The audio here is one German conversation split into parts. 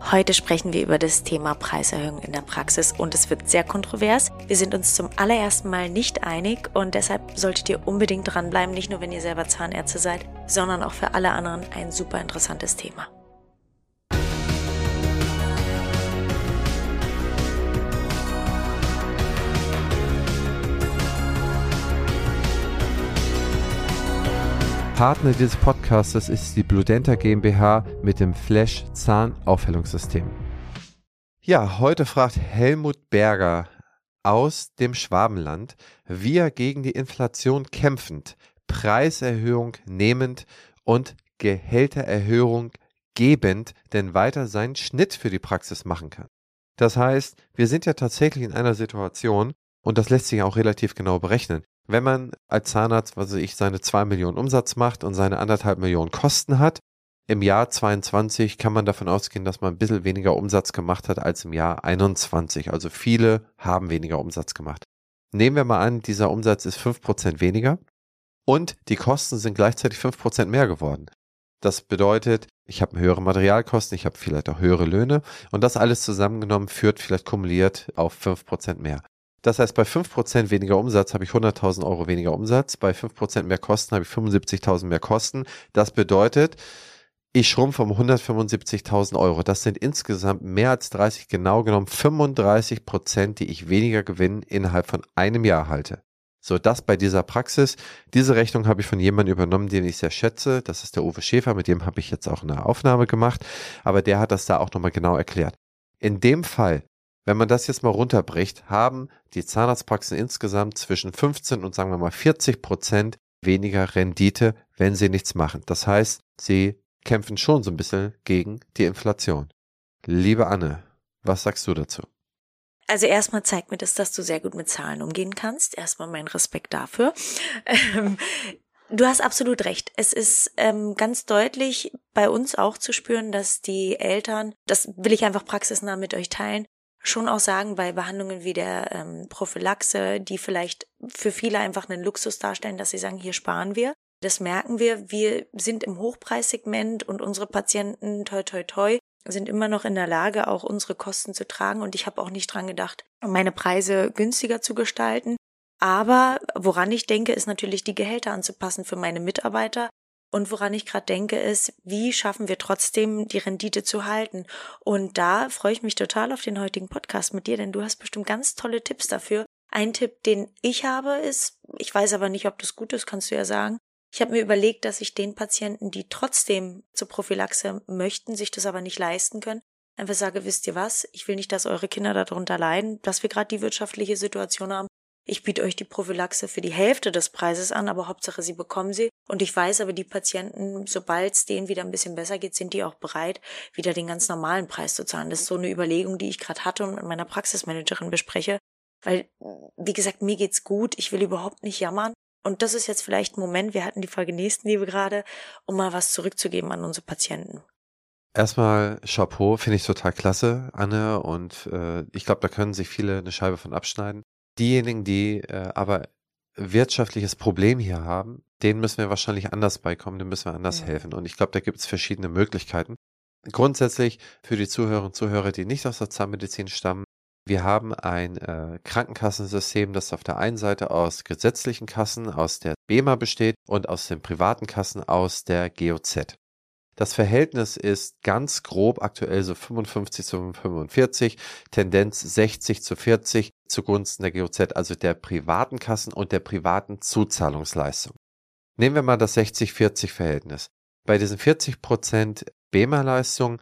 Heute sprechen wir über das Thema Preiserhöhung in der Praxis und es wird sehr kontrovers. Wir sind uns zum allerersten Mal nicht einig und deshalb solltet ihr unbedingt dranbleiben, nicht nur wenn ihr selber Zahnärzte seid, sondern auch für alle anderen ein super interessantes Thema. Partner dieses Podcasts ist die Bludenta GmbH mit dem Flash Zahnaufhellungssystem. Ja, heute fragt Helmut Berger aus dem Schwabenland, wie er gegen die Inflation kämpfend, Preiserhöhung nehmend und Gehältererhöhung gebend denn weiter seinen Schnitt für die Praxis machen kann. Das heißt, wir sind ja tatsächlich in einer Situation, und das lässt sich auch relativ genau berechnen. Wenn man als Zahnarzt, was weiß ich, seine zwei Millionen Umsatz macht und seine anderthalb Millionen Kosten hat, im Jahr 22 kann man davon ausgehen, dass man ein bisschen weniger Umsatz gemacht hat als im Jahr 21. Also viele haben weniger Umsatz gemacht. Nehmen wir mal an, dieser Umsatz ist 5% weniger und die Kosten sind gleichzeitig 5% mehr geworden. Das bedeutet, ich habe höhere Materialkosten, ich habe vielleicht auch höhere Löhne und das alles zusammengenommen führt vielleicht kumuliert auf 5% mehr. Das heißt, bei 5% weniger Umsatz habe ich 100.000 Euro weniger Umsatz, bei 5% mehr Kosten habe ich 75.000 mehr Kosten. Das bedeutet, ich schrumpfe um 175.000 Euro. Das sind insgesamt mehr als 30, genau genommen 35 Prozent, die ich weniger Gewinn innerhalb von einem Jahr halte. So, das bei dieser Praxis. Diese Rechnung habe ich von jemandem übernommen, den ich sehr schätze. Das ist der Uwe Schäfer, mit dem habe ich jetzt auch eine Aufnahme gemacht. Aber der hat das da auch nochmal genau erklärt. In dem Fall wenn man das jetzt mal runterbricht, haben die Zahnarztpraxen insgesamt zwischen 15 und sagen wir mal 40 Prozent weniger Rendite, wenn sie nichts machen. Das heißt, sie kämpfen schon so ein bisschen gegen die Inflation. Liebe Anne, was sagst du dazu? Also erstmal zeigt mir das, dass du sehr gut mit Zahlen umgehen kannst. Erstmal mein Respekt dafür. Ähm, du hast absolut recht. Es ist ähm, ganz deutlich bei uns auch zu spüren, dass die Eltern, das will ich einfach praxisnah mit euch teilen, schon auch sagen, bei Behandlungen wie der ähm, Prophylaxe, die vielleicht für viele einfach einen Luxus darstellen, dass sie sagen, hier sparen wir. Das merken wir. Wir sind im Hochpreissegment und unsere Patienten, toi, toi, toi, sind immer noch in der Lage, auch unsere Kosten zu tragen. Und ich habe auch nicht dran gedacht, meine Preise günstiger zu gestalten. Aber woran ich denke, ist natürlich die Gehälter anzupassen für meine Mitarbeiter, und woran ich gerade denke, ist, wie schaffen wir trotzdem die Rendite zu halten? Und da freue ich mich total auf den heutigen Podcast mit dir, denn du hast bestimmt ganz tolle Tipps dafür. Ein Tipp, den ich habe, ist, ich weiß aber nicht, ob das gut ist, kannst du ja sagen. Ich habe mir überlegt, dass ich den Patienten, die trotzdem zur Prophylaxe möchten, sich das aber nicht leisten können, einfach sage, wisst ihr was, ich will nicht, dass eure Kinder darunter leiden, dass wir gerade die wirtschaftliche Situation haben ich biete euch die Prophylaxe für die Hälfte des Preises an, aber Hauptsache sie bekommen sie. Und ich weiß aber, die Patienten, sobald es denen wieder ein bisschen besser geht, sind die auch bereit, wieder den ganz normalen Preis zu zahlen. Das ist so eine Überlegung, die ich gerade hatte und mit meiner Praxismanagerin bespreche. Weil, wie gesagt, mir geht's gut, ich will überhaupt nicht jammern. Und das ist jetzt vielleicht ein Moment, wir hatten die Folge Nächstenliebe gerade, um mal was zurückzugeben an unsere Patienten. Erstmal Chapeau, finde ich total klasse, Anne. Und äh, ich glaube, da können sich viele eine Scheibe von abschneiden. Diejenigen, die äh, aber wirtschaftliches Problem hier haben, denen müssen wir wahrscheinlich anders beikommen, denen müssen wir anders ja. helfen. Und ich glaube, da gibt es verschiedene Möglichkeiten. Grundsätzlich für die Zuhörerinnen und Zuhörer, die nicht aus der Zahnmedizin stammen, wir haben ein äh, Krankenkassensystem, das auf der einen Seite aus gesetzlichen Kassen, aus der BEMA besteht und aus den privaten Kassen aus der GOZ. Das Verhältnis ist ganz grob aktuell so 55 zu 45, Tendenz 60 zu 40 zugunsten der GOZ, also der privaten Kassen und der privaten Zuzahlungsleistung. Nehmen wir mal das 60-40 Verhältnis. Bei diesen 40 Prozent BEMA-Leistung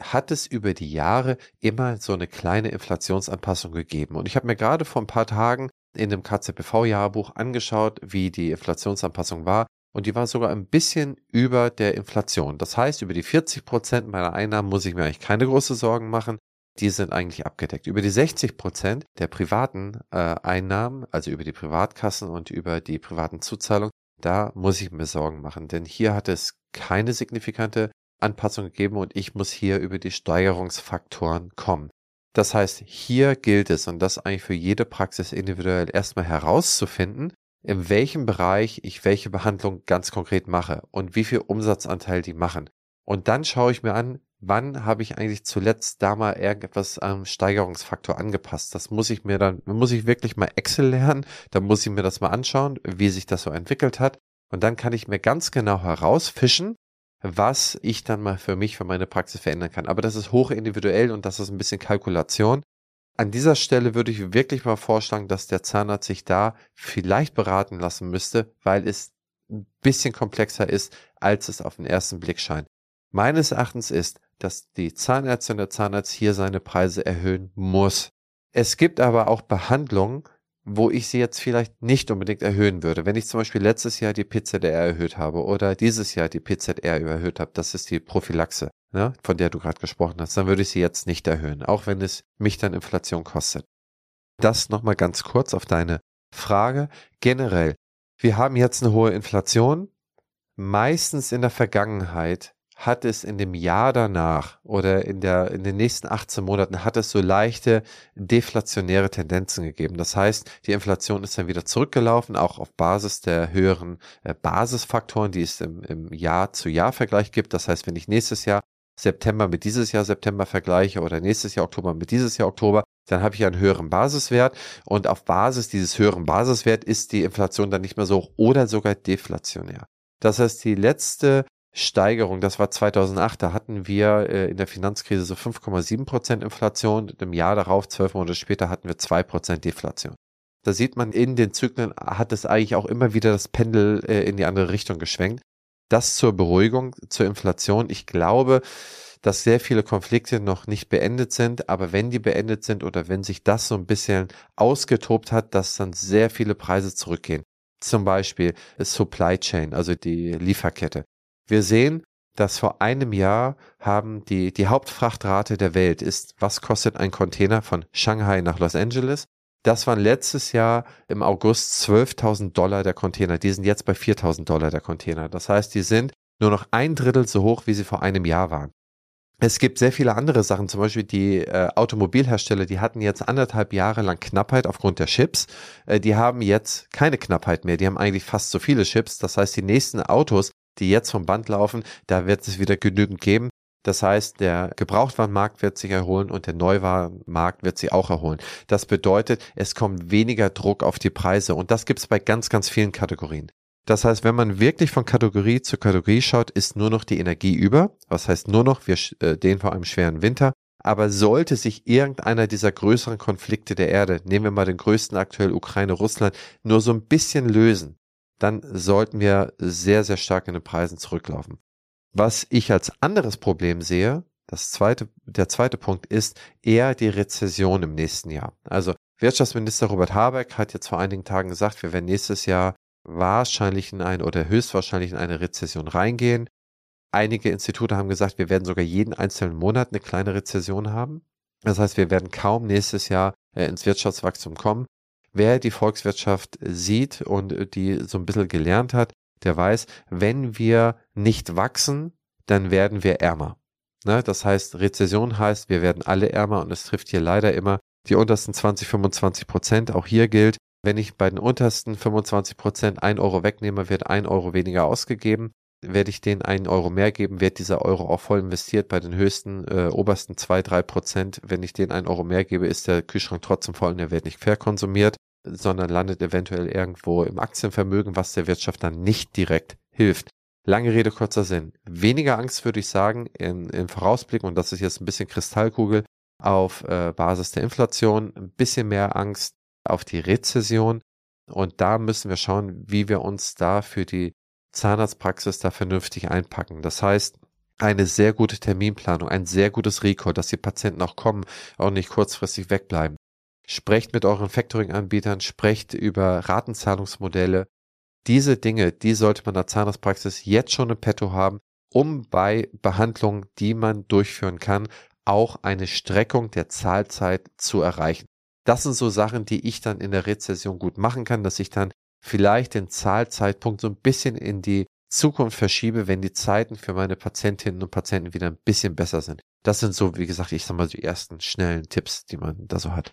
hat es über die Jahre immer so eine kleine Inflationsanpassung gegeben. Und ich habe mir gerade vor ein paar Tagen in dem KZBV-Jahrbuch angeschaut, wie die Inflationsanpassung war und die war sogar ein bisschen über der Inflation. Das heißt, über die 40 Prozent meiner Einnahmen muss ich mir eigentlich keine große Sorgen machen. Die sind eigentlich abgedeckt. Über die 60 Prozent der privaten äh, Einnahmen, also über die Privatkassen und über die privaten Zuzahlungen, da muss ich mir Sorgen machen, denn hier hat es keine signifikante Anpassung gegeben und ich muss hier über die Steigerungsfaktoren kommen. Das heißt, hier gilt es, und das eigentlich für jede Praxis individuell erstmal herauszufinden, in welchem Bereich ich welche Behandlung ganz konkret mache und wie viel Umsatzanteil die machen. Und dann schaue ich mir an, wann habe ich eigentlich zuletzt da mal irgendetwas am Steigerungsfaktor angepasst? Das muss ich mir dann, muss ich wirklich mal Excel lernen, dann muss ich mir das mal anschauen, wie sich das so entwickelt hat. Und dann kann ich mir ganz genau herausfischen, was ich dann mal für mich, für meine Praxis verändern kann. Aber das ist hoch individuell und das ist ein bisschen Kalkulation. An dieser Stelle würde ich wirklich mal vorschlagen, dass der Zahnarzt sich da vielleicht beraten lassen müsste, weil es ein bisschen komplexer ist, als es auf den ersten Blick scheint. Meines Erachtens ist, dass die Zahnärztin der Zahnarzt hier seine Preise erhöhen muss. Es gibt aber auch Behandlungen, wo ich sie jetzt vielleicht nicht unbedingt erhöhen würde. Wenn ich zum Beispiel letztes Jahr die PZR erhöht habe oder dieses Jahr die PZR erhöht habe, das ist die Prophylaxe, ne, von der du gerade gesprochen hast, dann würde ich sie jetzt nicht erhöhen, auch wenn es mich dann Inflation kostet. Das nochmal ganz kurz auf deine Frage. Generell, wir haben jetzt eine hohe Inflation. Meistens in der Vergangenheit hat es in dem Jahr danach oder in, der, in den nächsten 18 Monaten hat es so leichte deflationäre Tendenzen gegeben. Das heißt, die Inflation ist dann wieder zurückgelaufen, auch auf Basis der höheren äh, Basisfaktoren, die es im, im Jahr-zu-Jahr-Vergleich gibt. Das heißt, wenn ich nächstes Jahr September mit dieses Jahr September vergleiche oder nächstes Jahr Oktober mit dieses Jahr Oktober, dann habe ich einen höheren Basiswert und auf Basis dieses höheren Basiswert ist die Inflation dann nicht mehr so hoch oder sogar deflationär. Das heißt, die letzte Steigerung, das war 2008, da hatten wir äh, in der Finanzkrise so 5,7 Prozent Inflation. Im Jahr darauf, zwölf Monate später, hatten wir zwei Prozent Deflation. Da sieht man, in den Zyklen hat es eigentlich auch immer wieder das Pendel äh, in die andere Richtung geschwenkt. Das zur Beruhigung, zur Inflation. Ich glaube, dass sehr viele Konflikte noch nicht beendet sind, aber wenn die beendet sind oder wenn sich das so ein bisschen ausgetobt hat, dass dann sehr viele Preise zurückgehen. Zum Beispiel Supply Chain, also die Lieferkette. Wir sehen, dass vor einem Jahr haben die, die Hauptfrachtrate der Welt ist, was kostet ein Container von Shanghai nach Los Angeles? Das waren letztes Jahr im August 12.000 Dollar der Container. Die sind jetzt bei 4.000 Dollar der Container. Das heißt, die sind nur noch ein Drittel so hoch, wie sie vor einem Jahr waren. Es gibt sehr viele andere Sachen, zum Beispiel die äh, Automobilhersteller, die hatten jetzt anderthalb Jahre lang Knappheit aufgrund der Chips. Äh, die haben jetzt keine Knappheit mehr. Die haben eigentlich fast so viele Chips. Das heißt, die nächsten Autos die jetzt vom Band laufen, da wird es wieder genügend geben. Das heißt, der Gebrauchtwarenmarkt wird sich erholen und der Neuwarenmarkt wird sich auch erholen. Das bedeutet, es kommt weniger Druck auf die Preise und das gibt es bei ganz, ganz vielen Kategorien. Das heißt, wenn man wirklich von Kategorie zu Kategorie schaut, ist nur noch die Energie über. Was heißt nur noch? Wir stehen vor einem schweren Winter. Aber sollte sich irgendeiner dieser größeren Konflikte der Erde, nehmen wir mal den größten aktuell Ukraine, Russland, nur so ein bisschen lösen, dann sollten wir sehr, sehr stark in den Preisen zurücklaufen. Was ich als anderes Problem sehe, das zweite, der zweite Punkt ist eher die Rezession im nächsten Jahr. Also Wirtschaftsminister Robert Habeck hat jetzt vor einigen Tagen gesagt, wir werden nächstes Jahr wahrscheinlich in eine oder höchstwahrscheinlich in eine Rezession reingehen. Einige Institute haben gesagt, wir werden sogar jeden einzelnen Monat eine kleine Rezession haben. Das heißt, wir werden kaum nächstes Jahr äh, ins Wirtschaftswachstum kommen. Wer die Volkswirtschaft sieht und die so ein bisschen gelernt hat, der weiß, wenn wir nicht wachsen, dann werden wir ärmer. Ne? Das heißt, Rezession heißt, wir werden alle ärmer und es trifft hier leider immer die untersten 20, 25 Prozent. Auch hier gilt, wenn ich bei den untersten 25 Prozent ein Euro wegnehme, wird ein Euro weniger ausgegeben. Werde ich denen einen Euro mehr geben, wird dieser Euro auch voll investiert. Bei den höchsten, äh, obersten zwei, drei Prozent, wenn ich denen einen Euro mehr gebe, ist der Kühlschrank trotzdem voll und er wird nicht verkonsumiert sondern landet eventuell irgendwo im Aktienvermögen, was der Wirtschaft dann nicht direkt hilft. Lange Rede, kurzer Sinn. Weniger Angst würde ich sagen im, im Vorausblick, und das ist jetzt ein bisschen Kristallkugel, auf äh, Basis der Inflation, ein bisschen mehr Angst auf die Rezession. Und da müssen wir schauen, wie wir uns da für die Zahnarztpraxis da vernünftig einpacken. Das heißt, eine sehr gute Terminplanung, ein sehr gutes Recall, dass die Patienten auch kommen, auch nicht kurzfristig wegbleiben. Sprecht mit euren Factoring-Anbietern, sprecht über Ratenzahlungsmodelle. Diese Dinge, die sollte man in der Zahnarztpraxis jetzt schon im Petto haben, um bei Behandlungen, die man durchführen kann, auch eine Streckung der Zahlzeit zu erreichen. Das sind so Sachen, die ich dann in der Rezession gut machen kann, dass ich dann vielleicht den Zahlzeitpunkt so ein bisschen in die Zukunft verschiebe, wenn die Zeiten für meine Patientinnen und Patienten wieder ein bisschen besser sind. Das sind so, wie gesagt, ich sag mal, die ersten schnellen Tipps, die man da so hat.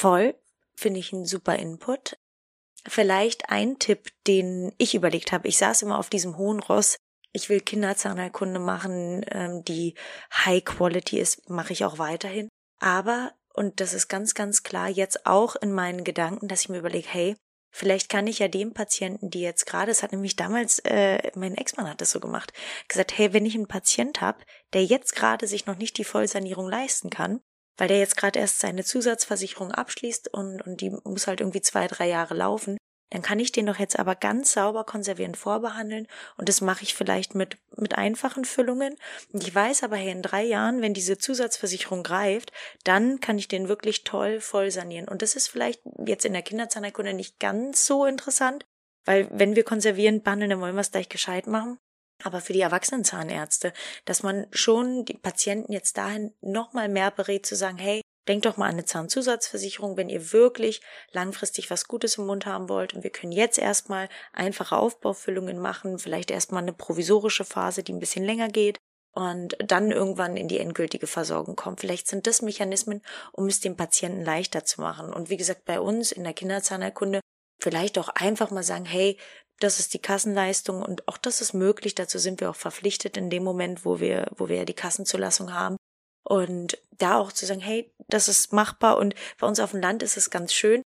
voll, finde ich ein super Input. Vielleicht ein Tipp, den ich überlegt habe. Ich saß immer auf diesem hohen Ross. Ich will Kinderzahnheilkunde machen, ähm, die High Quality ist, mache ich auch weiterhin. Aber, und das ist ganz, ganz klar, jetzt auch in meinen Gedanken, dass ich mir überlege, hey, Vielleicht kann ich ja dem Patienten, die jetzt gerade, es hat nämlich damals, äh, mein Ex-Mann hat das so gemacht, gesagt, hey, wenn ich einen Patient habe, der jetzt gerade sich noch nicht die Vollsanierung leisten kann, weil der jetzt gerade erst seine Zusatzversicherung abschließt und, und die muss halt irgendwie zwei, drei Jahre laufen, dann kann ich den doch jetzt aber ganz sauber konservierend vorbehandeln und das mache ich vielleicht mit, mit einfachen Füllungen. Und ich weiß aber, hey, in drei Jahren, wenn diese Zusatzversicherung greift, dann kann ich den wirklich toll voll sanieren. Und das ist vielleicht jetzt in der Kinderzahnerkunde nicht ganz so interessant, weil wenn wir konservierend behandeln, dann wollen wir es gleich gescheit machen aber für die Erwachsenenzahnärzte, dass man schon die Patienten jetzt dahin nochmal mehr berät zu sagen, hey, denkt doch mal an eine Zahnzusatzversicherung, wenn ihr wirklich langfristig was Gutes im Mund haben wollt und wir können jetzt erstmal einfache Aufbaufüllungen machen, vielleicht erstmal eine provisorische Phase, die ein bisschen länger geht und dann irgendwann in die endgültige Versorgung kommt. Vielleicht sind das Mechanismen, um es dem Patienten leichter zu machen. Und wie gesagt, bei uns in der Kinderzahnerkunde vielleicht auch einfach mal sagen, hey, das ist die Kassenleistung und auch das ist möglich. Dazu sind wir auch verpflichtet in dem Moment, wo wir, wo wir die Kassenzulassung haben. Und da auch zu sagen, hey, das ist machbar und bei uns auf dem Land ist es ganz schön.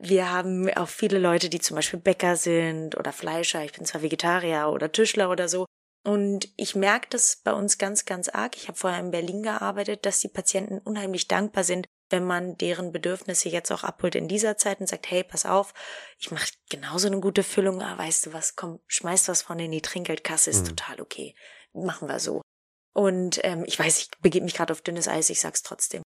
Wir haben auch viele Leute, die zum Beispiel Bäcker sind oder Fleischer. Ich bin zwar Vegetarier oder Tischler oder so. Und ich merke das bei uns ganz, ganz arg. Ich habe vorher in Berlin gearbeitet, dass die Patienten unheimlich dankbar sind, wenn man deren Bedürfnisse jetzt auch abholt in dieser Zeit und sagt, hey, pass auf, ich mache genauso eine gute Füllung, aber weißt du was, komm, schmeiß was von in die Trinkgeldkasse, ist mhm. total okay. Machen wir so. Und ähm, ich weiß, ich begebe mich gerade auf dünnes Eis, ich sag's trotzdem.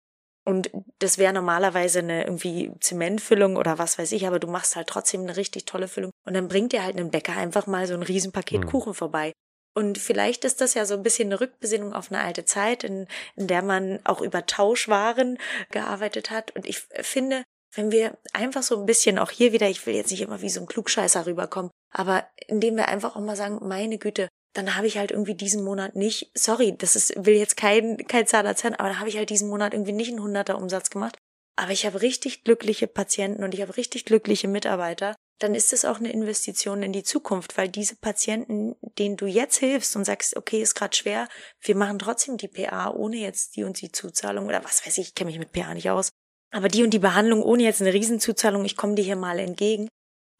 Und das wäre normalerweise eine irgendwie Zementfüllung oder was weiß ich, aber du machst halt trotzdem eine richtig tolle Füllung. Und dann bringt dir halt ein Bäcker einfach mal so ein Riesenpaket mhm. Kuchen vorbei. Und vielleicht ist das ja so ein bisschen eine Rückbesinnung auf eine alte Zeit, in, in der man auch über Tauschwaren gearbeitet hat. Und ich finde, wenn wir einfach so ein bisschen auch hier wieder, ich will jetzt nicht immer wie so ein Klugscheißer rüberkommen, aber indem wir einfach auch mal sagen, meine Güte, dann habe ich halt irgendwie diesen Monat nicht, sorry, das ist, will jetzt kein, kein Zahnarzt sein, aber dann habe ich halt diesen Monat irgendwie nicht einen hunderter Umsatz gemacht. Aber ich habe richtig glückliche Patienten und ich habe richtig glückliche Mitarbeiter dann ist es auch eine Investition in die Zukunft, weil diese Patienten, denen du jetzt hilfst und sagst, okay, ist gerade schwer, wir machen trotzdem die PA ohne jetzt die und die Zuzahlung oder was weiß ich, ich kenne mich mit PA nicht aus, aber die und die Behandlung ohne jetzt eine Riesenzuzahlung, ich komme dir hier mal entgegen,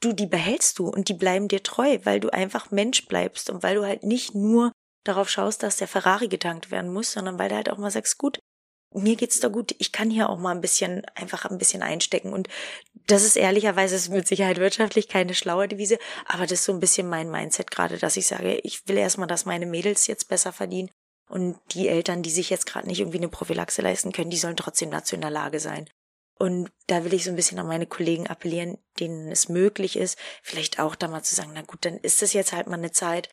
du, die behältst du und die bleiben dir treu, weil du einfach Mensch bleibst und weil du halt nicht nur darauf schaust, dass der Ferrari getankt werden muss, sondern weil du halt auch mal sagst, gut, mir geht's da gut, ich kann hier auch mal ein bisschen, einfach ein bisschen einstecken. Und das ist ehrlicherweise ist mit Sicherheit wirtschaftlich keine schlaue Devise, aber das ist so ein bisschen mein Mindset gerade, dass ich sage, ich will erstmal, dass meine Mädels jetzt besser verdienen. Und die Eltern, die sich jetzt gerade nicht irgendwie eine Prophylaxe leisten können, die sollen trotzdem dazu in der Lage sein. Und da will ich so ein bisschen an meine Kollegen appellieren, denen es möglich ist, vielleicht auch da mal zu sagen, na gut, dann ist das jetzt halt mal eine Zeit.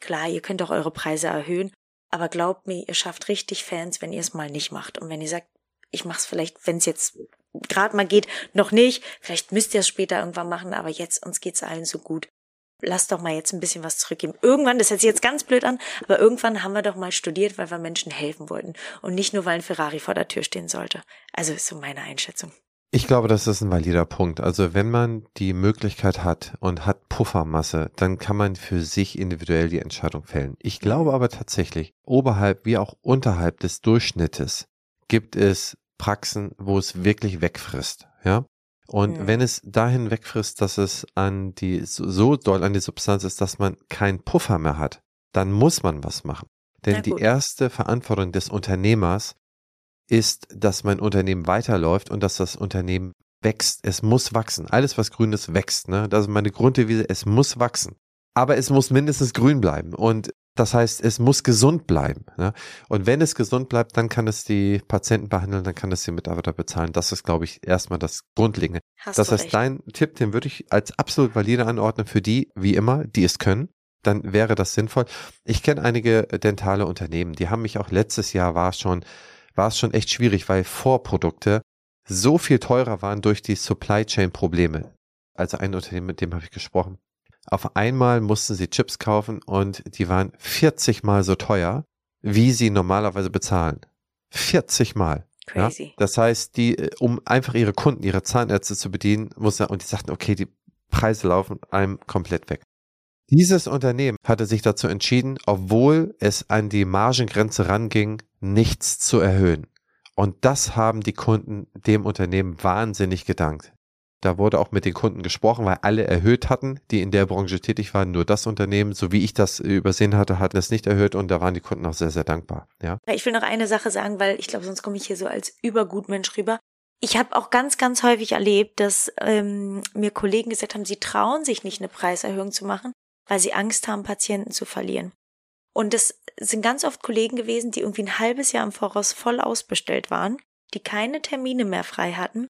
Klar, ihr könnt auch eure Preise erhöhen, aber glaubt mir, ihr schafft richtig Fans, wenn ihr es mal nicht macht. Und wenn ihr sagt, ich mach's vielleicht, wenn es jetzt gerade mal geht, noch nicht. Vielleicht müsst ihr es später irgendwann machen, aber jetzt uns geht's allen so gut. Lasst doch mal jetzt ein bisschen was zurückgeben. Irgendwann, das hört sich jetzt ganz blöd an, aber irgendwann haben wir doch mal studiert, weil wir Menschen helfen wollten und nicht nur, weil ein Ferrari vor der Tür stehen sollte. Also ist so meine Einschätzung. Ich glaube, das ist ein valider Punkt. Also wenn man die Möglichkeit hat und hat Puffermasse, dann kann man für sich individuell die Entscheidung fällen. Ich glaube aber tatsächlich, oberhalb wie auch unterhalb des Durchschnittes gibt es Praxen, wo es wirklich wegfrisst, ja. Und ja. wenn es dahin wegfrisst, dass es an die, so doll an die Substanz ist, dass man keinen Puffer mehr hat, dann muss man was machen. Denn die erste Verantwortung des Unternehmers ist, dass mein Unternehmen weiterläuft und dass das Unternehmen wächst. Es muss wachsen. Alles, was grün ist, wächst. Ne? Das ist meine Grunddevise. Es muss wachsen. Aber es muss mindestens grün bleiben. Und Das heißt, es muss gesund bleiben. Ne? Und wenn es gesund bleibt, dann kann es die Patienten behandeln, dann kann es die Mitarbeiter bezahlen. Das ist, glaube ich, erstmal das Grundlegende. Hast das heißt, recht. dein Tipp, den würde ich als absolut valide anordnen für die, wie immer, die es können. Dann wäre das sinnvoll. Ich kenne einige dentale Unternehmen, die haben mich auch letztes Jahr war es schon, war es schon echt schwierig, weil Vorprodukte so viel teurer waren durch die Supply Chain Probleme. Also ein Unternehmen, mit dem habe ich gesprochen auf einmal mussten sie Chips kaufen und die waren 40 mal so teuer, wie sie normalerweise bezahlen. 40 mal. Crazy. Ja? Das heißt, die, äh, um einfach ihre Kunden, ihre Zahnärzte zu bedienen, mussten, und die sagten, okay, die Preise laufen einem komplett weg. Dieses Unternehmen hatte sich dazu entschieden, obwohl es an die Margengrenze ranging, nichts zu erhöhen. Und das haben die Kunden dem Unternehmen wahnsinnig gedankt. Da wurde auch mit den Kunden gesprochen, weil alle erhöht hatten, die in der Branche tätig waren. Nur das Unternehmen, so wie ich das übersehen hatte, hat es nicht erhöht und da waren die Kunden auch sehr, sehr dankbar. Ja. Ich will noch eine Sache sagen, weil ich glaube, sonst komme ich hier so als Übergutmensch rüber. Ich habe auch ganz, ganz häufig erlebt, dass ähm, mir Kollegen gesagt haben, sie trauen sich nicht, eine Preiserhöhung zu machen, weil sie Angst haben, Patienten zu verlieren. Und das sind ganz oft Kollegen gewesen, die irgendwie ein halbes Jahr im Voraus voll ausbestellt waren, die keine Termine mehr frei hatten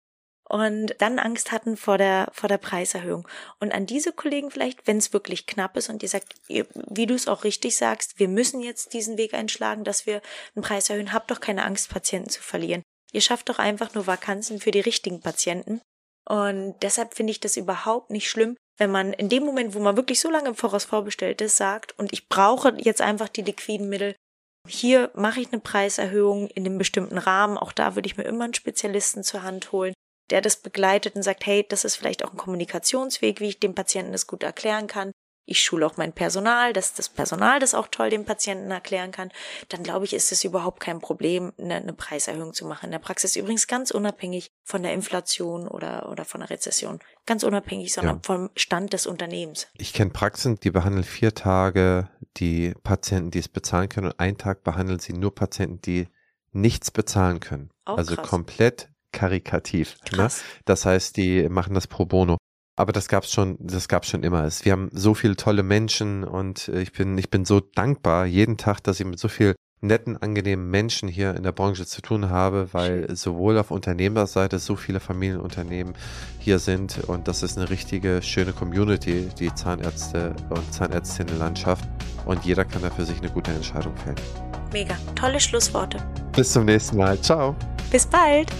und dann Angst hatten vor der, vor der Preiserhöhung. Und an diese Kollegen vielleicht, wenn es wirklich knapp ist und ihr sagt, wie du es auch richtig sagst, wir müssen jetzt diesen Weg einschlagen, dass wir einen Preis erhöhen, habt doch keine Angst, Patienten zu verlieren. Ihr schafft doch einfach nur Vakanzen für die richtigen Patienten. Und deshalb finde ich das überhaupt nicht schlimm, wenn man in dem Moment, wo man wirklich so lange im Voraus vorbestellt ist, sagt, und ich brauche jetzt einfach die liquiden Mittel, hier mache ich eine Preiserhöhung in einem bestimmten Rahmen. Auch da würde ich mir immer einen Spezialisten zur Hand holen der das begleitet und sagt, hey, das ist vielleicht auch ein Kommunikationsweg, wie ich dem Patienten das gut erklären kann. Ich schule auch mein Personal, dass das Personal das auch toll dem Patienten erklären kann. Dann glaube ich, ist es überhaupt kein Problem, eine, eine Preiserhöhung zu machen. In der Praxis übrigens ganz unabhängig von der Inflation oder, oder von der Rezession. Ganz unabhängig, sondern ja. vom Stand des Unternehmens. Ich kenne Praxen, die behandeln vier Tage die Patienten, die es bezahlen können und einen Tag behandeln sie nur Patienten, die nichts bezahlen können. Auch also krass. komplett karikativ. Ne? Das heißt, die machen das pro bono. Aber das gab's schon, das gab's schon immer. Wir haben so viele tolle Menschen und äh, ich bin, ich bin so dankbar jeden Tag, dass ich mit so viel netten, angenehmen Menschen hier in der Branche zu tun habe, weil sowohl auf Unternehmerseite so viele Familienunternehmen hier sind und das ist eine richtige schöne Community, die Zahnärzte und Zahnärztinnenlandschaft und jeder kann da für sich eine gute Entscheidung fällen. Mega, tolle Schlussworte. Bis zum nächsten Mal. Ciao. Bis bald.